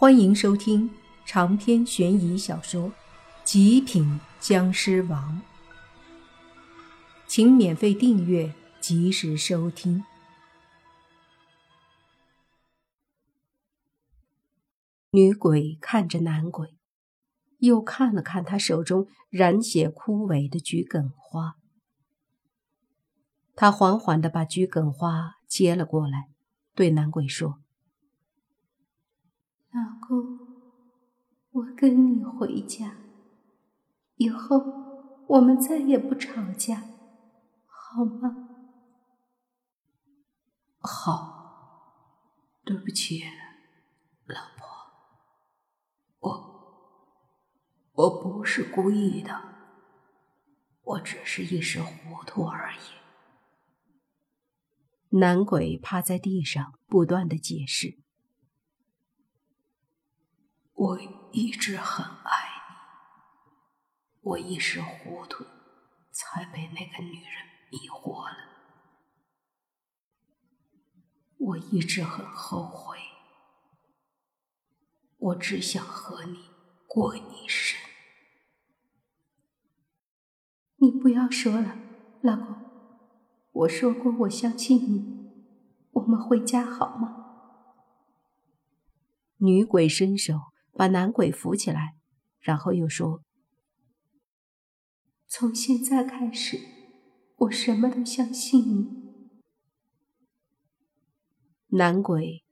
欢迎收听长篇悬疑小说《极品僵尸王》，请免费订阅，及时收听。女鬼看着男鬼，又看了看他手中染血枯萎的桔梗花，他缓缓的把桔梗花接了过来，对男鬼说。老公，我跟你回家，以后我们再也不吵架，好吗？好，对不起，老婆，我我不是故意的，我只是一时糊涂而已。男鬼趴在地上，不断的解释。我一直很爱你，我一时糊涂，才被那个女人迷惑了。我一直很后悔，我只想和你过一生。你不要说了，老公，我说过我相信你，我们回家好吗？女鬼伸手。把男鬼扶起来，然后又说：“从现在开始，我什么都相信你。”男鬼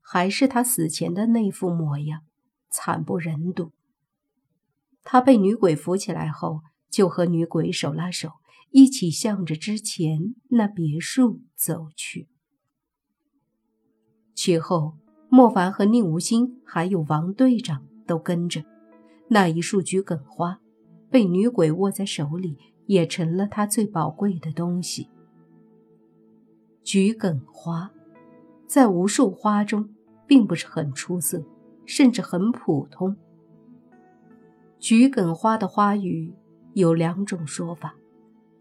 还是他死前的那副模样，惨不忍睹。他被女鬼扶起来后，就和女鬼手拉手，一起向着之前那别墅走去。其后。莫凡和宁无心还有王队长都跟着。那一束桔梗花被女鬼握在手里，也成了她最宝贵的东西。桔梗花在无数花中并不是很出色，甚至很普通。桔梗花的花语有两种说法：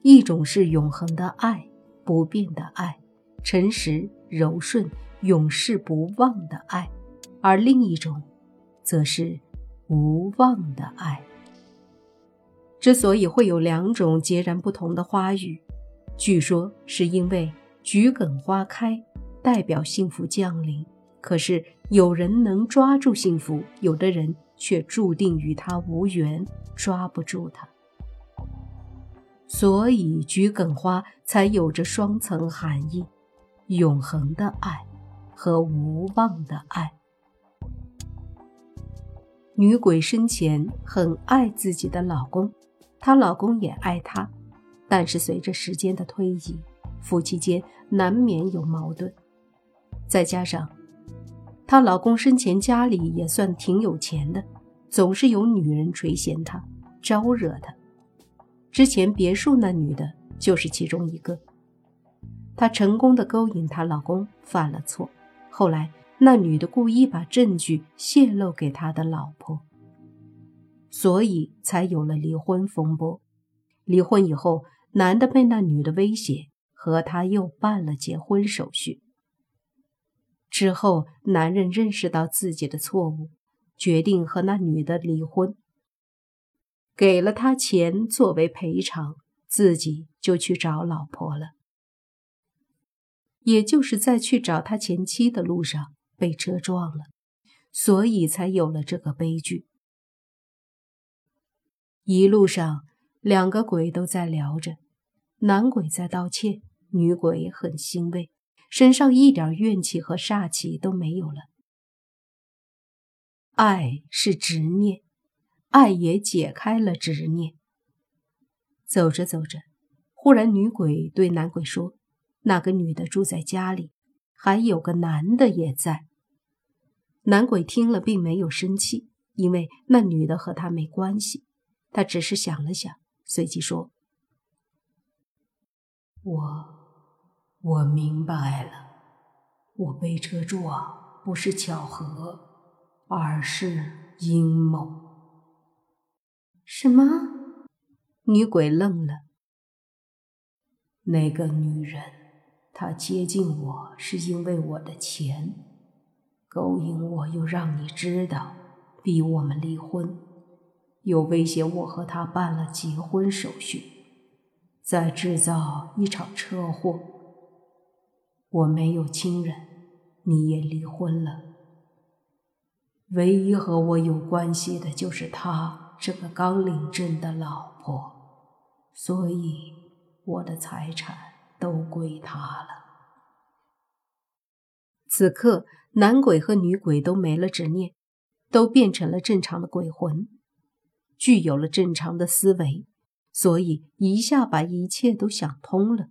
一种是永恒的爱，不变的爱，诚实柔顺。永世不忘的爱，而另一种，则是无望的爱。之所以会有两种截然不同的花语，据说是因为桔梗花开代表幸福降临，可是有人能抓住幸福，有的人却注定与它无缘，抓不住它。所以桔梗花才有着双层含义：永恒的爱。和无望的爱。女鬼生前很爱自己的老公，她老公也爱她，但是随着时间的推移，夫妻间难免有矛盾。再加上她老公生前家里也算挺有钱的，总是有女人垂涎他，招惹他。之前别墅那女的就是其中一个。她成功的勾引她老公，犯了错。后来，那女的故意把证据泄露给他的老婆，所以才有了离婚风波。离婚以后，男的被那女的威胁，和他又办了结婚手续。之后，男人认识到自己的错误，决定和那女的离婚，给了他钱作为赔偿，自己就去找老婆了。也就是在去找他前妻的路上被车撞了，所以才有了这个悲剧。一路上，两个鬼都在聊着，男鬼在道歉，女鬼很欣慰，身上一点怨气和煞气都没有了。爱是执念，爱也解开了执念。走着走着，忽然女鬼对男鬼说。那个女的住在家里，还有个男的也在。男鬼听了，并没有生气，因为那女的和他没关系。他只是想了想，随即说：“我，我明白了，我被车撞不是巧合，而是阴谋。”什么？女鬼愣了。那个女人。他接近我是因为我的钱，勾引我，又让你知道，逼我们离婚，又威胁我和他办了结婚手续，再制造一场车祸。我没有亲人，你也离婚了。唯一和我有关系的就是他这个刚领证的老婆，所以我的财产都归他了。此刻，男鬼和女鬼都没了执念，都变成了正常的鬼魂，具有了正常的思维，所以一下把一切都想通了。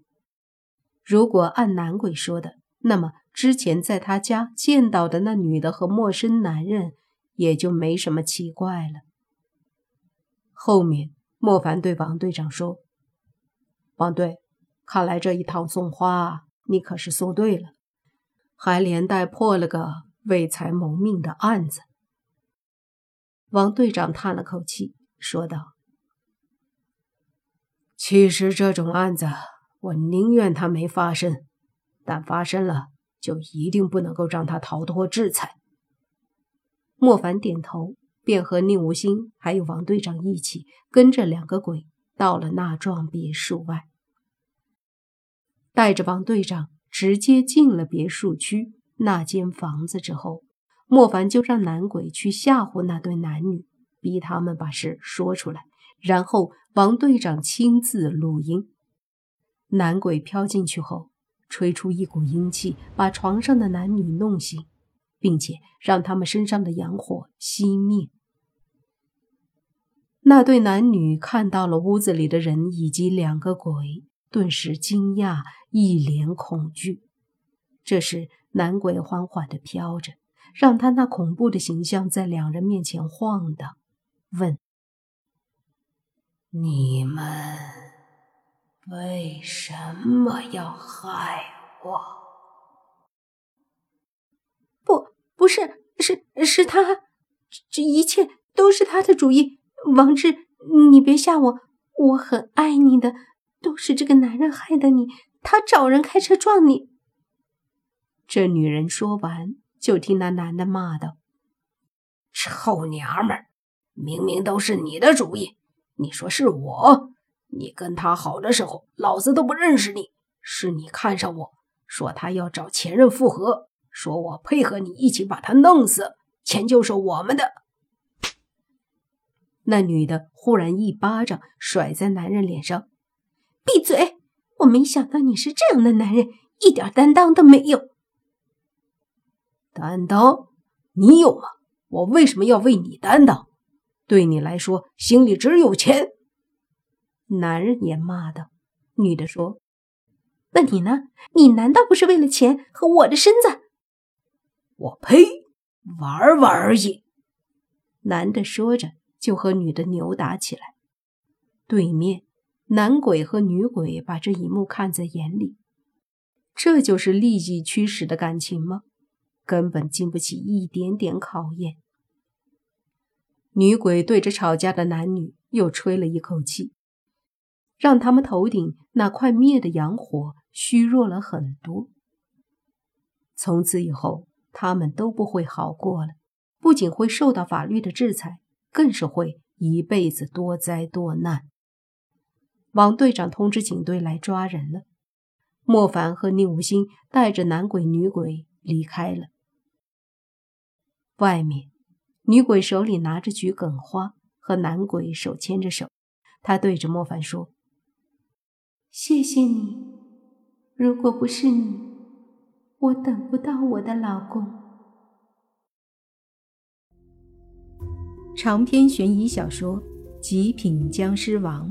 如果按男鬼说的，那么。之前在他家见到的那女的和陌生男人，也就没什么奇怪了。后面，莫凡对王队长说：“王队，看来这一趟送花，你可是送对了，还连带破了个为财谋命的案子。”王队长叹了口气，说道：“其实这种案子，我宁愿它没发生，但发生了。”就一定不能够让他逃脱制裁。莫凡点头，便和宁无心还有王队长一起跟着两个鬼到了那幢别墅外，带着王队长直接进了别墅区那间房子之后，莫凡就让男鬼去吓唬那对男女，逼他们把事说出来，然后王队长亲自录音。男鬼飘进去后。吹出一股阴气，把床上的男女弄醒，并且让他们身上的阳火熄灭。那对男女看到了屋子里的人以及两个鬼，顿时惊讶，一脸恐惧。这时，男鬼缓缓地飘着，让他那恐怖的形象在两人面前晃荡，问：“你们？”为什么要害我？不，不是，是是他，这一切都是他的主意。王志，你别吓我，我很爱你的，都是这个男人害的你。他找人开车撞你。这女人说完，就听那男的骂道：“臭娘们儿，明明都是你的主意，你说是我？”你跟他好的时候，老子都不认识你。是你看上我，说他要找前任复合，说我配合你一起把他弄死，钱就是我们的。那女的忽然一巴掌甩在男人脸上：“闭嘴！我没想到你是这样的男人，一点担当都没有。担当？你有吗？我为什么要为你担当？对你来说，心里只有钱。”男人也骂道：“女的说，那你呢？你难道不是为了钱和我的身子？”我呸！玩玩而已。男的说着，就和女的扭打起来。对面，男鬼和女鬼把这一幕看在眼里。这就是利益驱使的感情吗？根本经不起一点点考验。女鬼对着吵架的男女又吹了一口气。让他们头顶那快灭的阳火虚弱了很多。从此以后，他们都不会好过了，不仅会受到法律的制裁，更是会一辈子多灾多难。王队长通知警队来抓人了。莫凡和宁无心带着男鬼女鬼离开了。外面，女鬼手里拿着桔梗花，和男鬼手牵着手，他对着莫凡说。谢谢你，如果不是你，我等不到我的老公。长篇悬疑小说《极品僵尸王》